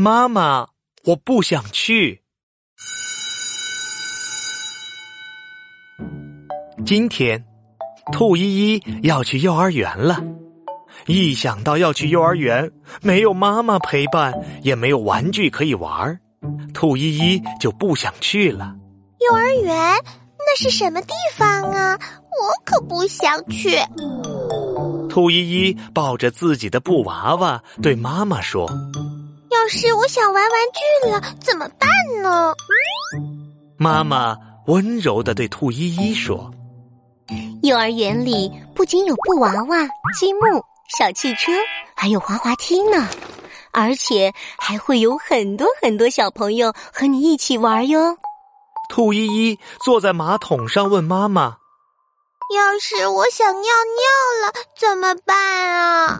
妈妈，我不想去。今天，兔依依要去幼儿园了。一想到要去幼儿园，没有妈妈陪伴，也没有玩具可以玩，兔依依就不想去了。幼儿园那是什么地方啊？我可不想去。兔依依抱着自己的布娃娃，对妈妈说：“要是我想玩玩具了，怎么办呢？”妈妈温柔的对兔依依说：“幼儿园里不仅有布娃娃、积木、小汽车，还有滑滑梯呢，而且还会有很多很多小朋友和你一起玩哟。”兔依依坐在马桶上问妈妈。要是我想尿尿了怎么办啊？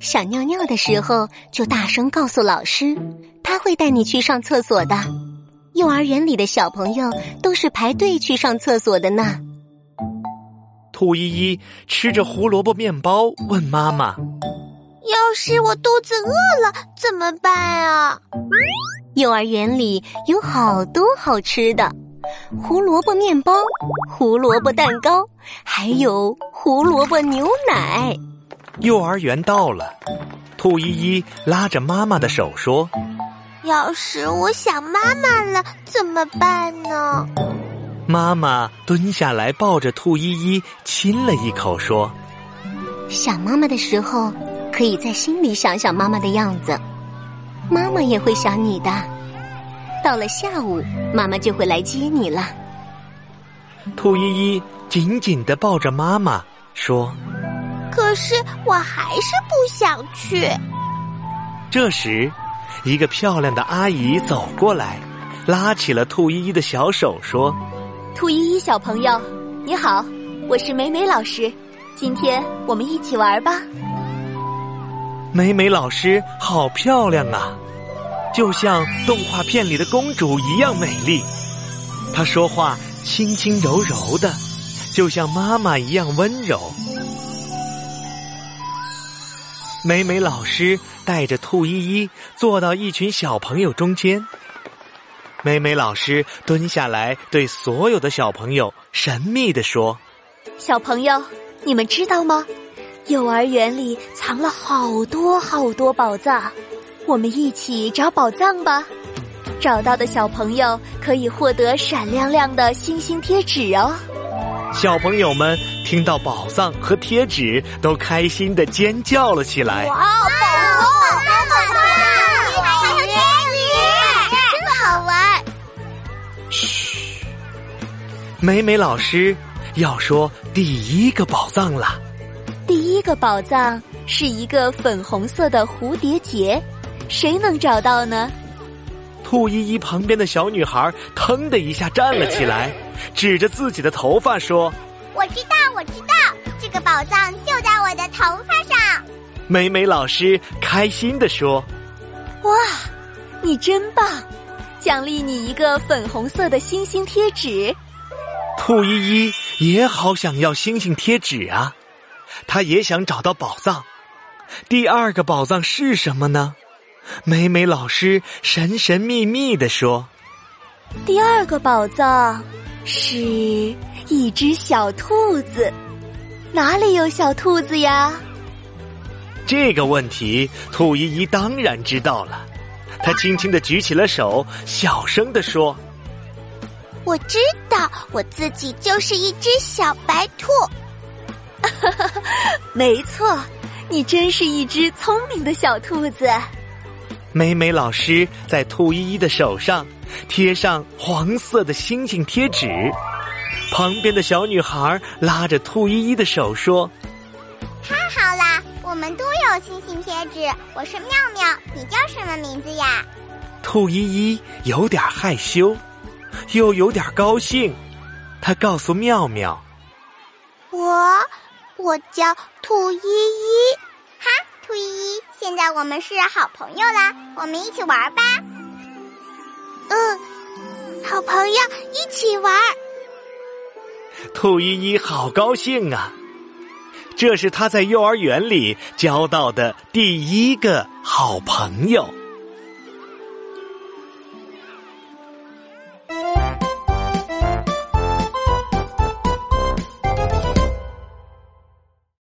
想尿尿的时候就大声告诉老师，他会带你去上厕所的。幼儿园里的小朋友都是排队去上厕所的呢。兔依依吃着胡萝卜面包，问妈妈：“要是我肚子饿了怎么办啊？”幼儿园里有好多好吃的。胡萝卜面包、胡萝卜蛋糕，还有胡萝卜牛奶。幼儿园到了，兔依依拉着妈妈的手说：“要是我想妈妈了怎么办呢？”妈妈蹲下来抱着兔依依亲了一口，说：“想妈妈的时候，可以在心里想想妈妈的样子，妈妈也会想你的。”到了下午，妈妈就会来接你了。兔依依紧紧的抱着妈妈说：“可是我还是不想去。”这时，一个漂亮的阿姨走过来，拉起了兔依依的小手说：“兔依依小朋友，你好，我是美美老师，今天我们一起玩吧。”美美老师好漂亮啊！就像动画片里的公主一样美丽，她说话轻轻柔柔的，就像妈妈一样温柔。美美老师带着兔依依坐到一群小朋友中间，美美老师蹲下来对所有的小朋友神秘的说：“小朋友，你们知道吗？幼儿园里藏了好多好多宝藏。”我们一起找宝藏吧！找到的小朋友可以获得闪亮亮的星星贴纸哦。小朋友们听到宝藏和贴纸，都开心的尖叫了起来。哇，宝藏，宝藏，宝藏！还有贴纸，真好玩。嘘，美美老师要说第一个宝藏了。第一个宝藏是一个粉红色的蝴蝶结。谁能找到呢？兔依依旁边的小女孩腾的一下站了起来，指着自己的头发说：“我知道，我知道，这个宝藏就在我的头发上。”美美老师开心的说：“哇，你真棒！奖励你一个粉红色的星星贴纸。”兔依依也好想要星星贴纸啊，她也想找到宝藏。第二个宝藏是什么呢？美美老师神神秘秘的说：“第二个宝藏是一只小兔子，哪里有小兔子呀？”这个问题，兔依依当然知道了。她轻轻的举起了手，小声的说：“我知道，我自己就是一只小白兔。”没错，你真是一只聪明的小兔子。美美老师在兔依依的手上贴上黄色的星星贴纸，旁边的小女孩拉着兔依依的手说：“太好啦，我们都有星星贴纸。我是妙妙，你叫什么名字呀？”兔依依有点害羞，又有点高兴，她告诉妙妙：“我，我叫兔依依。”兔依依。现在我们是好朋友啦，我们一起玩吧。嗯，好朋友一起玩。兔依依好高兴啊！这是他在幼儿园里交到的第一个好朋友。